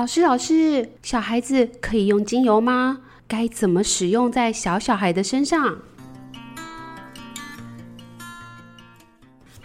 老师，老师，小孩子可以用精油吗？该怎么使用在小小孩的身上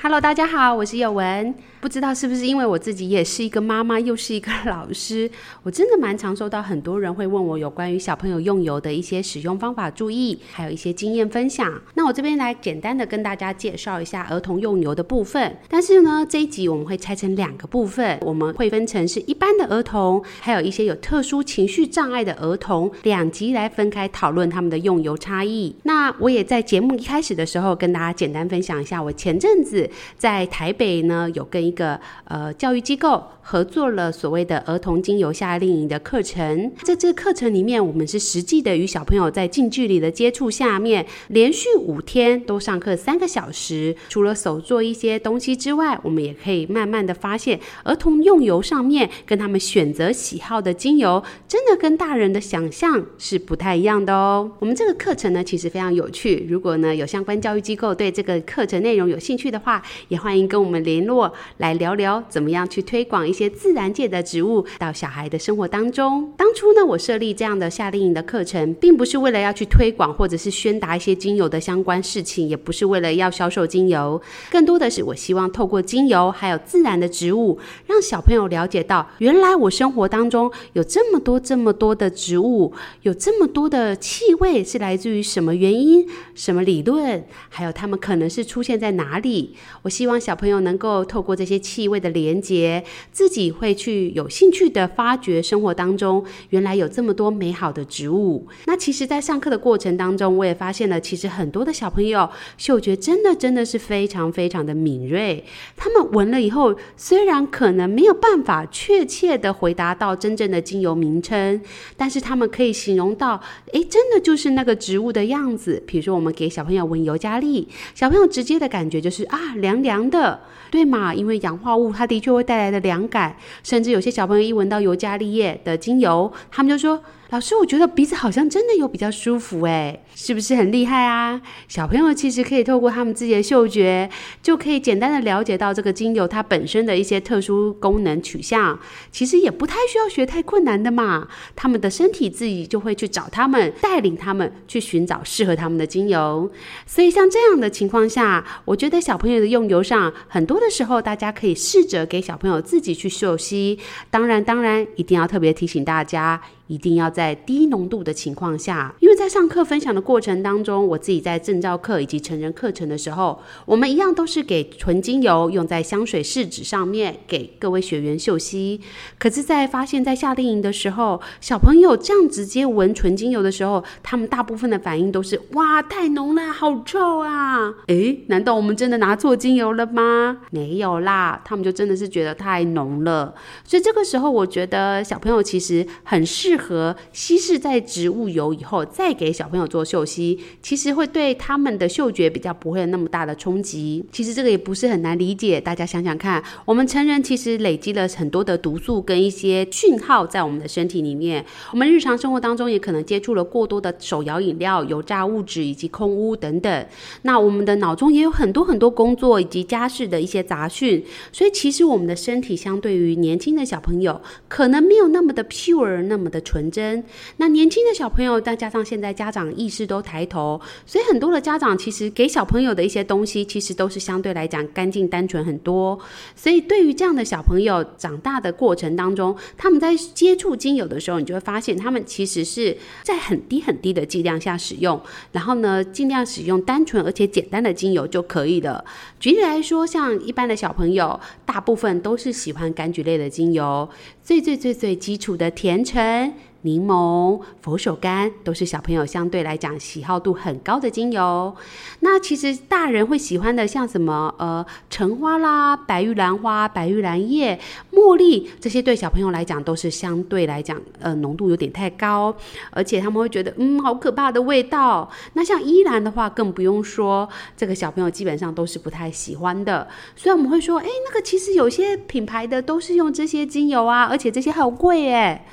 ？Hello，大家好，我是宥雯。不知道是不是因为我自己也是一个妈妈，又是一个老师，我真的蛮常收到很多人会问我有关于小朋友用油的一些使用方法、注意，还有一些经验分享。那我这边来简单的跟大家介绍一下儿童用油的部分。但是呢，这一集我们会拆成两个部分，我们会分成是一般的儿童，还有一些有特殊情绪障碍的儿童，两集来分开讨论他们的用油差异。那我也在节目一开始的时候跟大家简单分享一下，我前阵子在台北呢有跟一个呃教育机构合作了所谓的儿童精油夏令营的课程，在这课程里面，我们是实际的与小朋友在近距离的接触下面，连续五天都上课三个小时。除了手做一些东西之外，我们也可以慢慢的发现，儿童用油上面跟他们选择喜好的精油，真的跟大人的想象是不太一样的哦。我们这个课程呢，其实非常有趣。如果呢有相关教育机构对这个课程内容有兴趣的话，也欢迎跟我们联络。来聊聊怎么样去推广一些自然界的植物到小孩的生活当中。当初呢，我设立这样的夏令营的课程，并不是为了要去推广或者是宣达一些精油的相关事情，也不是为了要销售精油，更多的是我希望透过精油还有自然的植物，让小朋友了解到，原来我生活当中有这么多这么多的植物，有这么多的气味是来自于什么原因、什么理论，还有它们可能是出现在哪里。我希望小朋友能够透过这些。气味的连接，自己会去有兴趣的发掘生活当中，原来有这么多美好的植物。那其实，在上课的过程当中，我也发现了，其实很多的小朋友嗅觉真的真的是非常非常的敏锐。他们闻了以后，虽然可能没有办法确切的回答到真正的精油名称，但是他们可以形容到，哎，真的就是那个植物的样子。比如说，我们给小朋友闻尤加利，小朋友直接的感觉就是啊，凉凉的，对嘛？因为氧化物，它的确会带来的凉感，甚至有些小朋友一闻到尤加利叶的精油，他们就说。老师，我觉得鼻子好像真的有比较舒服诶，是不是很厉害啊？小朋友其实可以透过他们自己的嗅觉，就可以简单的了解到这个精油它本身的一些特殊功能取向。其实也不太需要学太困难的嘛，他们的身体自己就会去找他们，带领他们去寻找适合他们的精油。所以像这样的情况下，我觉得小朋友的用油上，很多的时候大家可以试着给小朋友自己去嗅吸。当然，当然一定要特别提醒大家。一定要在低浓度的情况下，因为在上课分享的过程当中，我自己在证照课以及成人课程的时候，我们一样都是给纯精油用在香水试纸上面，给各位学员嗅吸。可是，在发现，在夏令营的时候，小朋友这样直接闻纯精油的时候，他们大部分的反应都是：哇，太浓了，好臭啊！诶，难道我们真的拿错精油了吗？没有啦，他们就真的是觉得太浓了。所以这个时候，我觉得小朋友其实很适。适合稀释在植物油以后，再给小朋友做嗅吸，其实会对他们的嗅觉比较不会有那么大的冲击。其实这个也不是很难理解，大家想想看，我们成人其实累积了很多的毒素跟一些讯号在我们的身体里面。我们日常生活当中也可能接触了过多的手摇饮料、油炸物质以及空污等等。那我们的脑中也有很多很多工作以及家事的一些杂讯，所以其实我们的身体相对于年轻的小朋友，可能没有那么的 pure，那么的。纯真。那年轻的小朋友，再加上现在家长意识都抬头，所以很多的家长其实给小朋友的一些东西，其实都是相对来讲干净单纯很多。所以对于这样的小朋友长大的过程当中，他们在接触精油的时候，你就会发现他们其实是在很低很低的剂量下使用，然后呢，尽量使用单纯而且简单的精油就可以了。举例来说，像一般的小朋友，大部分都是喜欢柑橘类的精油，最最最最基础的甜橙。柠檬、佛手柑都是小朋友相对来讲喜好度很高的精油。那其实大人会喜欢的，像什么呃橙花啦、白玉兰花、白玉兰叶、茉莉这些，对小朋友来讲都是相对来讲呃浓度有点太高，而且他们会觉得嗯好可怕的味道。那像依兰的话更不用说，这个小朋友基本上都是不太喜欢的。所以我们会说，哎，那个其实有些品牌的都是用这些精油啊，而且这些好贵诶。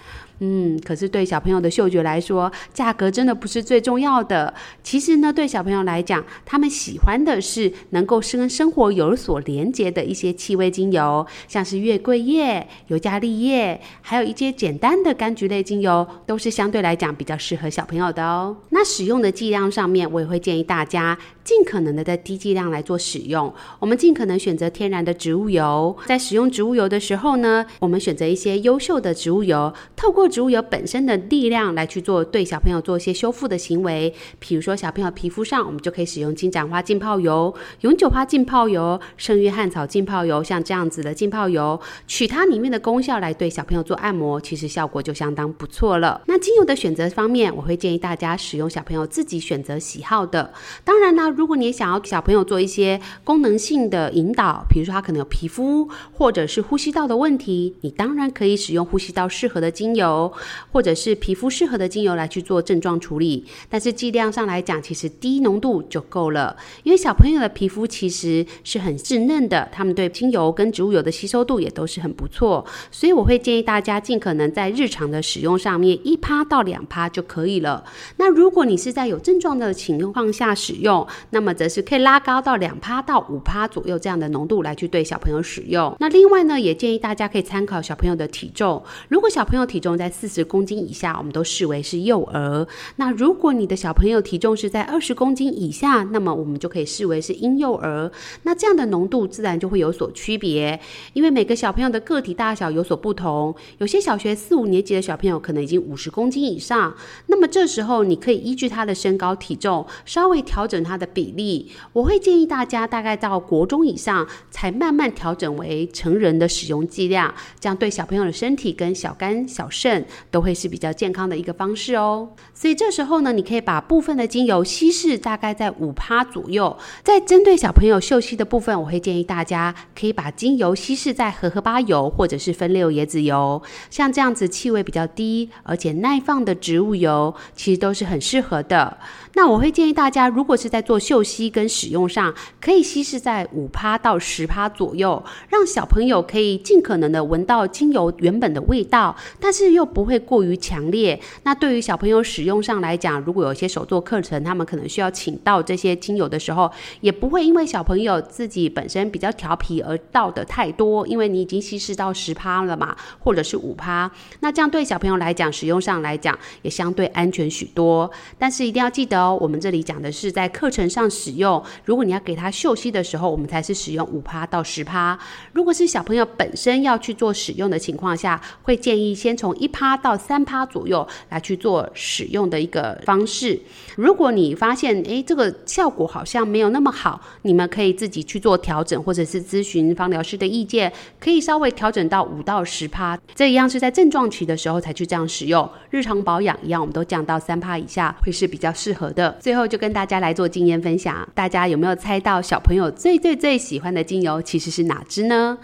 嗯，可是对小朋友的嗅觉来说，价格真的不是最重要的。其实呢，对小朋友来讲，他们喜欢的是能够跟生活有所连接的一些气味精油，像是月桂叶、尤加利叶，还有一些简单的柑橘类精油，都是相对来讲比较适合小朋友的哦。那使用的剂量上面，我也会建议大家尽可能的在低剂量来做使用。我们尽可能选择天然的植物油，在使用植物油的时候呢，我们选择一些优秀的植物油，透过植物油本身的力量来去做对小朋友做一些修复的行为，比如说小朋友皮肤上，我们就可以使用金盏花浸泡油、永久花浸泡油、圣约翰草浸泡油，像这样子的浸泡油，取它里面的功效来对小朋友做按摩，其实效果就相当不错了。那精油的选择方面，我会建议大家使用小朋友自己选择喜好的。当然呢，如果你也想要小朋友做一些功能性的引导，比如说他可能有皮肤或者是呼吸道的问题，你当然可以使用呼吸道适合的精油。或者是皮肤适合的精油来去做症状处理，但是剂量上来讲，其实低浓度就够了。因为小朋友的皮肤其实是很稚嫩的，他们对精油跟植物油的吸收度也都是很不错，所以我会建议大家尽可能在日常的使用上面一趴到两趴就可以了。那如果你是在有症状的情况下使用，那么则是可以拉高到两趴到五趴左右这样的浓度来去对小朋友使用。那另外呢，也建议大家可以参考小朋友的体重，如果小朋友体重在四十公斤以下，我们都视为是幼儿。那如果你的小朋友体重是在二十公斤以下，那么我们就可以视为是婴幼儿。那这样的浓度自然就会有所区别，因为每个小朋友的个体大小有所不同。有些小学四五年级的小朋友可能已经五十公斤以上，那么这时候你可以依据他的身高体重稍微调整他的比例。我会建议大家大概到国中以上才慢慢调整为成人的使用剂量，这样对小朋友的身体跟小肝小肾都会是比较健康的一个方式哦，所以这时候呢，你可以把部分的精油稀释大概在五趴左右。在针对小朋友嗅吸的部分，我会建议大家可以把精油稀释在荷荷巴油或者是分六椰子油，像这样子气味比较低而且耐放的植物油，其实都是很适合的。那我会建议大家，如果是在做嗅吸跟使用上，可以稀释在五趴到十趴左右，让小朋友可以尽可能的闻到精油原本的味道，但是又不会过于强烈。那对于小朋友使用上来讲，如果有一些手作课程，他们可能需要请到这些精油的时候，也不会因为小朋友自己本身比较调皮而倒的太多，因为你已经稀释到十趴了嘛，或者是五趴，那这样对小朋友来讲，使用上来讲也相对安全许多。但是一定要记得哦。我们这里讲的是在课程上使用。如果你要给他嗅吸的时候，我们才是使用五趴到十趴。如果是小朋友本身要去做使用的情况下，会建议先从一趴到三趴左右来去做使用的一个方式。如果你发现诶这个效果好像没有那么好，你们可以自己去做调整，或者是咨询芳疗师的意见，可以稍微调整到五到十趴。这一样是在症状期的时候才去这样使用。日常保养一样，我们都降到三趴以下，会是比较适合的。最后就跟大家来做经验分享，大家有没有猜到小朋友最最最喜欢的精油其实是哪支呢？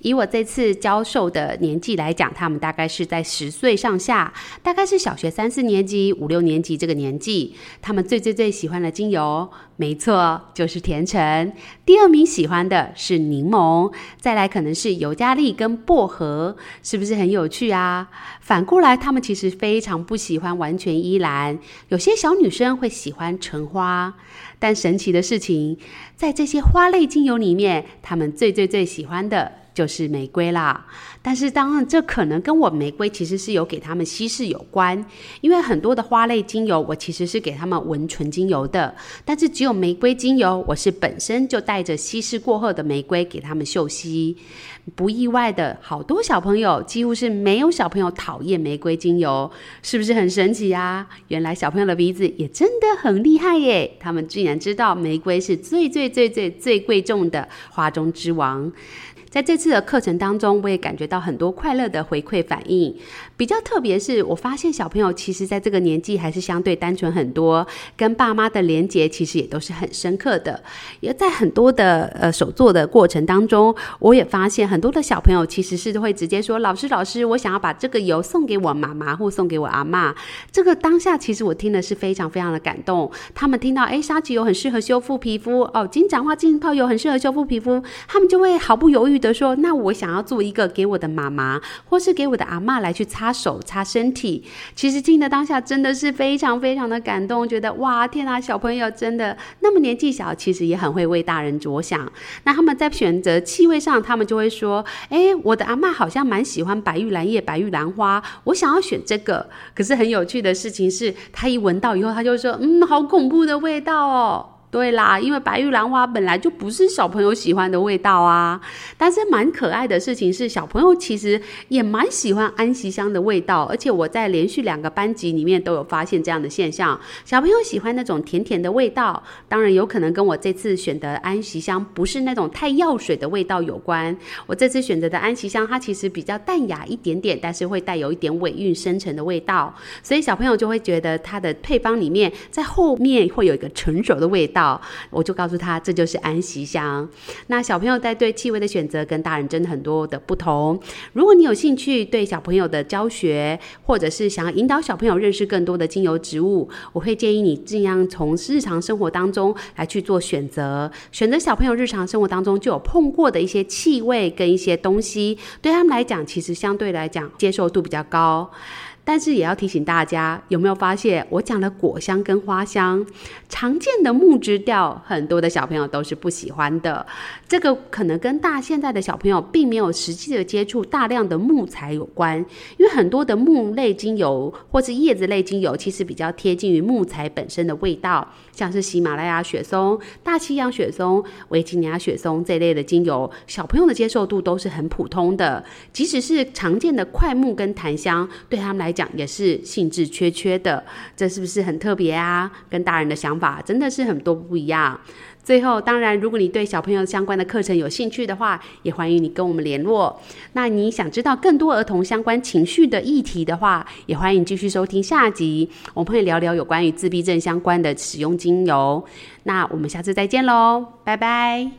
以我这次教授的年纪来讲，他们大概是在十岁上下，大概是小学三四年级、五六年级这个年纪。他们最最最喜欢的精油，没错，就是甜橙。第二名喜欢的是柠檬，再来可能是尤加利跟薄荷，是不是很有趣啊？反过来，他们其实非常不喜欢完全依兰，有些小女生会喜欢橙花。但神奇的事情，在这些花类精油里面，他们最最最喜欢的。就是玫瑰啦，但是当然这可能跟我玫瑰其实是有给他们稀释有关，因为很多的花类精油我其实是给他们闻纯精油的，但是只有玫瑰精油我是本身就带着稀释过后的玫瑰给他们嗅吸。不意外的，好多小朋友几乎是没有小朋友讨厌玫瑰精油，是不是很神奇啊？原来小朋友的鼻子也真的很厉害耶，他们居然知道玫瑰是最最最最最贵重的花中之王。在这次的课程当中，我也感觉到很多快乐的回馈反应。比较特别是，我发现小朋友其实在这个年纪还是相对单纯很多，跟爸妈的连结其实也都是很深刻的。也在很多的呃手作的过程当中，我也发现很多的小朋友其实是会直接说：“老师，老师，我想要把这个油送给我妈妈或送给我阿嬷。”这个当下其实我听的是非常非常的感动。他们听到哎，沙棘油很适合修复皮肤哦，金盏花浸泡油很适合修复皮肤，他们就会毫不犹豫。得说，那我想要做一个给我的妈妈，或是给我的阿嬷来去擦手、擦身体。其实听的当下真的是非常非常的感动，觉得哇，天哪，小朋友真的那么年纪小，其实也很会为大人着想。那他们在选择气味上，他们就会说，哎，我的阿嬷好像蛮喜欢白玉兰叶、白玉兰花，我想要选这个。可是很有趣的事情是，他一闻到以后，他就说，嗯，好恐怖的味道哦。对啦，因为白玉兰花本来就不是小朋友喜欢的味道啊。但是蛮可爱的事情是，小朋友其实也蛮喜欢安息香的味道。而且我在连续两个班级里面都有发现这样的现象，小朋友喜欢那种甜甜的味道。当然有可能跟我这次选的安息香不是那种太药水的味道有关。我这次选择的安息香，它其实比较淡雅一点点，但是会带有一点尾韵深沉的味道，所以小朋友就会觉得它的配方里面在后面会有一个成熟的味道。我就告诉他，这就是安息香。那小朋友在对气味的选择跟大人真的很多的不同。如果你有兴趣对小朋友的教学，或者是想要引导小朋友认识更多的精油植物，我会建议你尽量从日常生活当中来去做选择，选择小朋友日常生活当中就有碰过的一些气味跟一些东西，对他们来讲，其实相对来讲接受度比较高。但是也要提醒大家，有没有发现我讲了果香跟花香，常见的木质调，很多的小朋友都是不喜欢的。这个可能跟大现在的小朋友并没有实际的接触大量的木材有关，因为很多的木类精油或是叶子类精油，其实比较贴近于木材本身的味道，像是喜马拉雅雪松、大西洋雪松、维吉尼亚雪松这类的精油，小朋友的接受度都是很普通的。即使是常见的桧木跟檀香，对他们来讲也是兴致缺缺的，这是不是很特别啊？跟大人的想法真的是很多不一样。最后，当然，如果你对小朋友相关的课程有兴趣的话，也欢迎你跟我们联络。那你想知道更多儿童相关情绪的议题的话，也欢迎继续收听下集，我们会聊聊有关于自闭症相关的使用精油。那我们下次再见喽，拜拜。